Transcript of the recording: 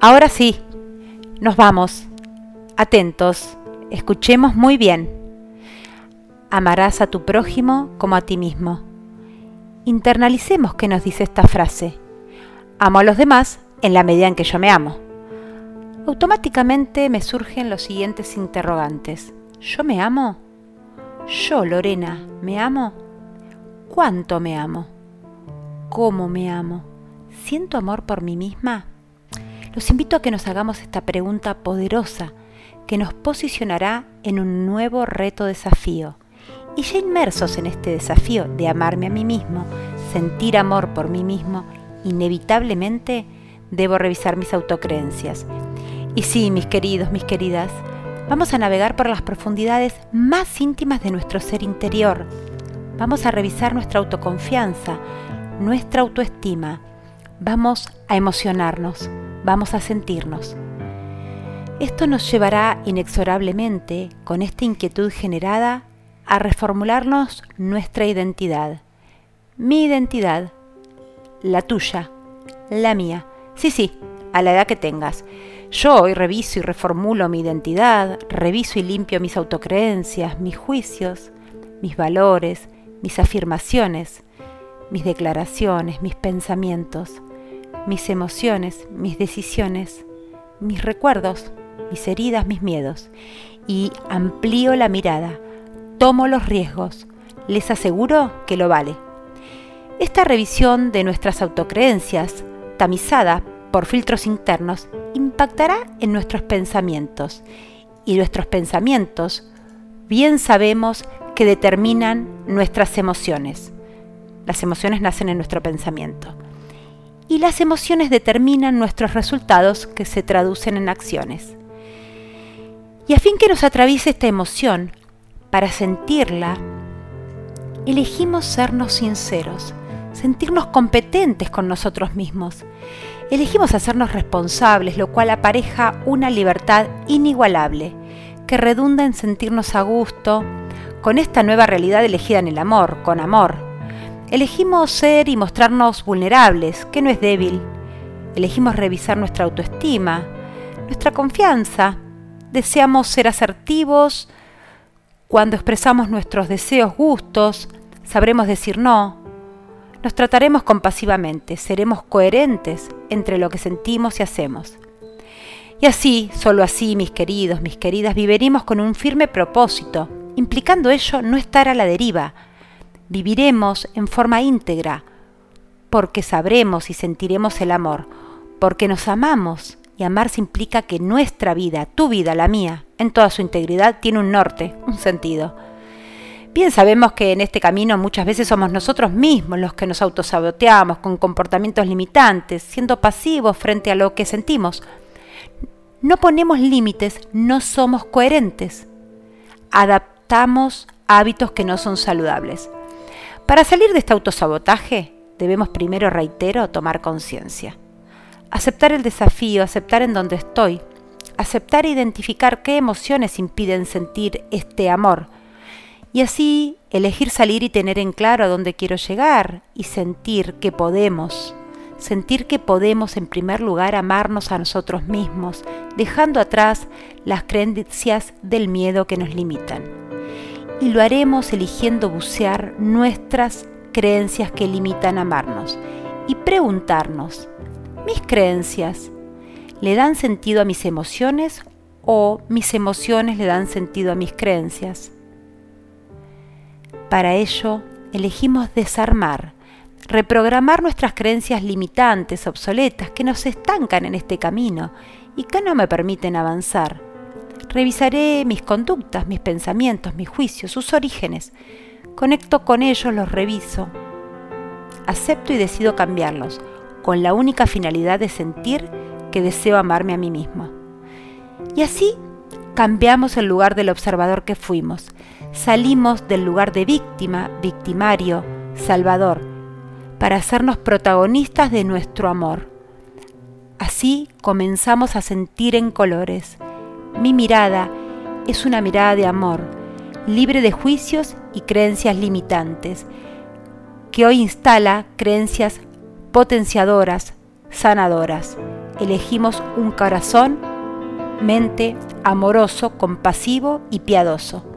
Ahora sí, nos vamos. Atentos, escuchemos muy bien. Amarás a tu prójimo como a ti mismo. Internalicemos qué nos dice esta frase. Amo a los demás en la medida en que yo me amo. Automáticamente me surgen los siguientes interrogantes. ¿Yo me amo? Yo, Lorena, ¿me amo? ¿Cuánto me amo? ¿Cómo me amo? ¿Siento amor por mí misma? Los invito a que nos hagamos esta pregunta poderosa que nos posicionará en un nuevo reto desafío. Y ya inmersos en este desafío de amarme a mí mismo, sentir amor por mí mismo, inevitablemente debo revisar mis autocreencias. Y sí, mis queridos, mis queridas, vamos a navegar por las profundidades más íntimas de nuestro ser interior. Vamos a revisar nuestra autoconfianza, nuestra autoestima. Vamos a emocionarnos vamos a sentirnos. Esto nos llevará inexorablemente, con esta inquietud generada, a reformularnos nuestra identidad. Mi identidad, la tuya, la mía. Sí, sí, a la edad que tengas. Yo hoy reviso y reformulo mi identidad, reviso y limpio mis autocreencias, mis juicios, mis valores, mis afirmaciones, mis declaraciones, mis pensamientos mis emociones, mis decisiones, mis recuerdos, mis heridas, mis miedos. Y amplío la mirada, tomo los riesgos, les aseguro que lo vale. Esta revisión de nuestras autocreencias, tamizada por filtros internos, impactará en nuestros pensamientos. Y nuestros pensamientos, bien sabemos que determinan nuestras emociones. Las emociones nacen en nuestro pensamiento y las emociones determinan nuestros resultados que se traducen en acciones. Y a fin que nos atraviese esta emoción, para sentirla, elegimos sernos sinceros, sentirnos competentes con nosotros mismos. Elegimos hacernos responsables, lo cual apareja una libertad inigualable, que redunda en sentirnos a gusto con esta nueva realidad elegida en el amor, con amor, Elegimos ser y mostrarnos vulnerables, que no es débil. Elegimos revisar nuestra autoestima, nuestra confianza. Deseamos ser asertivos. Cuando expresamos nuestros deseos, gustos, sabremos decir no. Nos trataremos compasivamente, seremos coherentes entre lo que sentimos y hacemos. Y así, solo así, mis queridos, mis queridas, viviremos con un firme propósito, implicando ello no estar a la deriva, viviremos en forma íntegra, porque sabremos y sentiremos el amor, porque nos amamos, y amarse implica que nuestra vida, tu vida, la mía, en toda su integridad, tiene un norte, un sentido. Bien sabemos que en este camino muchas veces somos nosotros mismos los que nos autosaboteamos con comportamientos limitantes, siendo pasivos frente a lo que sentimos. No ponemos límites, no somos coherentes. Adaptamos hábitos que no son saludables. Para salir de este autosabotaje, debemos primero, reitero, tomar conciencia. Aceptar el desafío, aceptar en donde estoy, aceptar e identificar qué emociones impiden sentir este amor y así elegir salir y tener en claro a dónde quiero llegar y sentir que podemos, sentir que podemos en primer lugar amarnos a nosotros mismos, dejando atrás las creencias del miedo que nos limitan y lo haremos eligiendo bucear nuestras creencias que limitan amarnos y preguntarnos, ¿mis creencias le dan sentido a mis emociones o mis emociones le dan sentido a mis creencias? Para ello, elegimos desarmar, reprogramar nuestras creencias limitantes, obsoletas, que nos estancan en este camino y que no me permiten avanzar Revisaré mis conductas, mis pensamientos, mis juicios, sus orígenes. Conecto con ellos, los reviso. Acepto y decido cambiarlos, con la única finalidad de sentir que deseo amarme a mí mismo. Y así cambiamos el lugar del observador que fuimos. Salimos del lugar de víctima, victimario, salvador, para hacernos protagonistas de nuestro amor. Así comenzamos a sentir en colores, mi mirada es una mirada de amor, libre de juicios y creencias limitantes, que hoy instala creencias potenciadoras, sanadoras, elegimos un corazón, mente amoroso, compasivo y piadoso